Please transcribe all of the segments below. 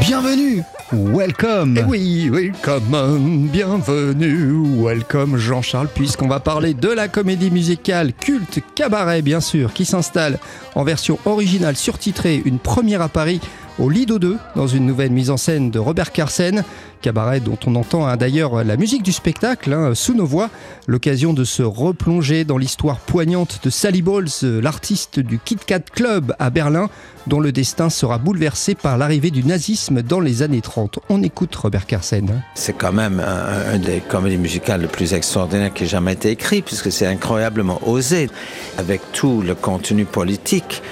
Bienvenue. Welcome. Eh oui, welcome, bienvenue, welcome Jean-Charles, puisqu'on va parler de la comédie musicale culte Cabaret, bien sûr, qui s'installe en version originale surtitrée, une première à Paris au Lido 2, dans une nouvelle mise en scène de Robert Carsen, cabaret dont on entend hein, d'ailleurs la musique du spectacle hein, sous nos voix, l'occasion de se replonger dans l'histoire poignante de Sally Balls, l'artiste du Kit Kat Club à Berlin, dont le destin sera bouleversé par l'arrivée du nazisme dans les années 30. On écoute Robert Carsen. C'est quand même un, un, des comédies musicales le plus extraordinaire qui ait jamais été écrit, puisque c'est incroyablement osé, avec tout le contenu politique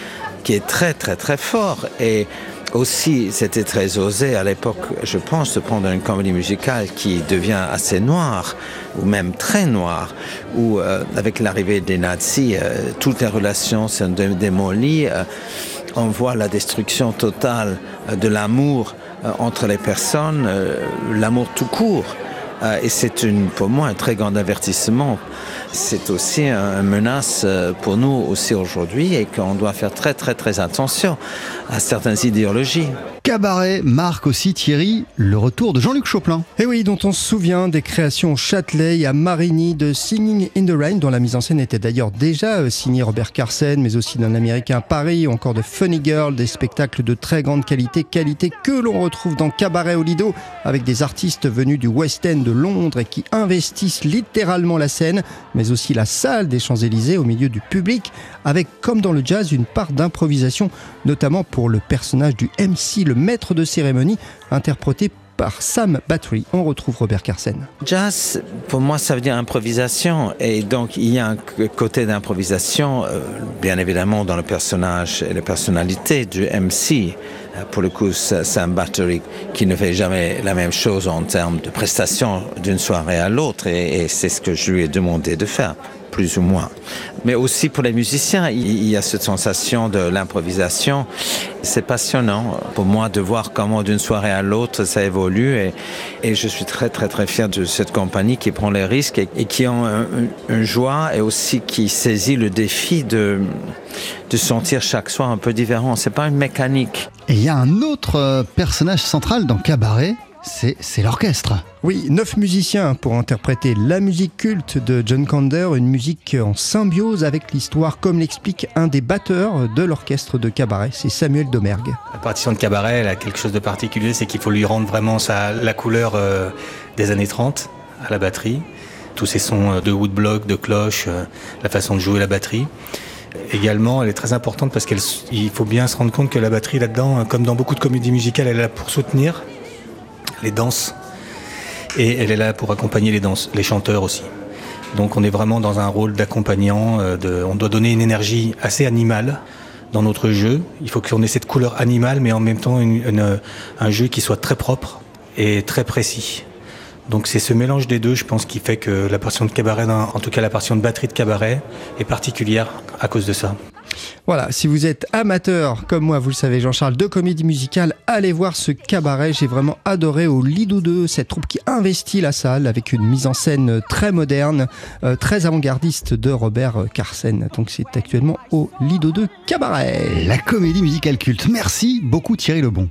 qui est très très très fort. Et aussi, c'était très osé à l'époque, je pense, de prendre une comédie musicale qui devient assez noire, ou même très noire, où euh, avec l'arrivée des nazis, euh, toutes les relations sont démolies. Euh, on voit la destruction totale euh, de l'amour euh, entre les personnes, euh, l'amour tout court. Et c'est pour moi un très grand avertissement. C'est aussi une menace pour nous aussi aujourd'hui et qu'on doit faire très très très attention à certaines idéologies. Cabaret marque aussi Thierry le retour de Jean-Luc Choplin. Et oui, dont on se souvient des créations au Châtelet et à Marigny de Singing in the Rain, dont la mise en scène était d'ailleurs déjà signée Robert Carsen, mais aussi d'un Américain Paris, ou encore de Funny Girl, des spectacles de très grande qualité, qualité que l'on retrouve dans Cabaret au Lido, avec des artistes venus du West End de Londres et qui investissent littéralement la scène, mais aussi la salle des Champs-Élysées au milieu du public, avec, comme dans le jazz, une part d'improvisation, notamment pour le personnage du MC, le maître de cérémonie, interprété par Sam Battery. On retrouve Robert Carsen. Jazz, pour moi, ça veut dire improvisation. Et donc, il y a un côté d'improvisation, euh, bien évidemment, dans le personnage et la personnalité du MC. Pour le coup, Sam Battery, qui ne fait jamais la même chose en termes de prestation d'une soirée à l'autre. Et c'est ce que je lui ai demandé de faire plus ou moins. Mais aussi pour les musiciens, il y a cette sensation de l'improvisation. C'est passionnant pour moi de voir comment d'une soirée à l'autre ça évolue et, je suis très très très fier de cette compagnie qui prend les risques et, qui ont un, une joie et aussi qui saisit le défi de, de sentir chaque soir un peu différent. C'est pas une mécanique. Et il y a un autre personnage central dans Cabaret, c'est l'orchestre. Oui, neuf musiciens pour interpréter la musique culte de John Kander, une musique en symbiose avec l'histoire, comme l'explique un des batteurs de l'orchestre de Cabaret, c'est Samuel Domergue. La partition de Cabaret, elle a quelque chose de particulier, c'est qu'il faut lui rendre vraiment sa, la couleur euh, des années 30 à la batterie. Tous ces sons de woodblock, de cloche, euh, la façon de jouer la batterie. Également, elle est très importante parce qu'il faut bien se rendre compte que la batterie là-dedans, comme dans beaucoup de comédies musicales, elle est là pour soutenir les danses et elle est là pour accompagner les danses, les chanteurs aussi. Donc on est vraiment dans un rôle d'accompagnant, de, on doit donner une énergie assez animale dans notre jeu. Il faut qu'on ait cette couleur animale, mais en même temps une, un jeu qui soit très propre et très précis. Donc c'est ce mélange des deux, je pense, qui fait que la partition de cabaret, en tout cas la partition de batterie de cabaret, est particulière à cause de ça. Voilà, si vous êtes amateur, comme moi, vous le savez, Jean-Charles, de comédie musicale, allez voir ce cabaret. J'ai vraiment adoré au Lido 2, cette troupe qui investit la salle avec une mise en scène très moderne, euh, très avant-gardiste de Robert Carsen. Donc c'est actuellement au Lido 2 Cabaret. La comédie musicale culte. Merci beaucoup Thierry Lebon.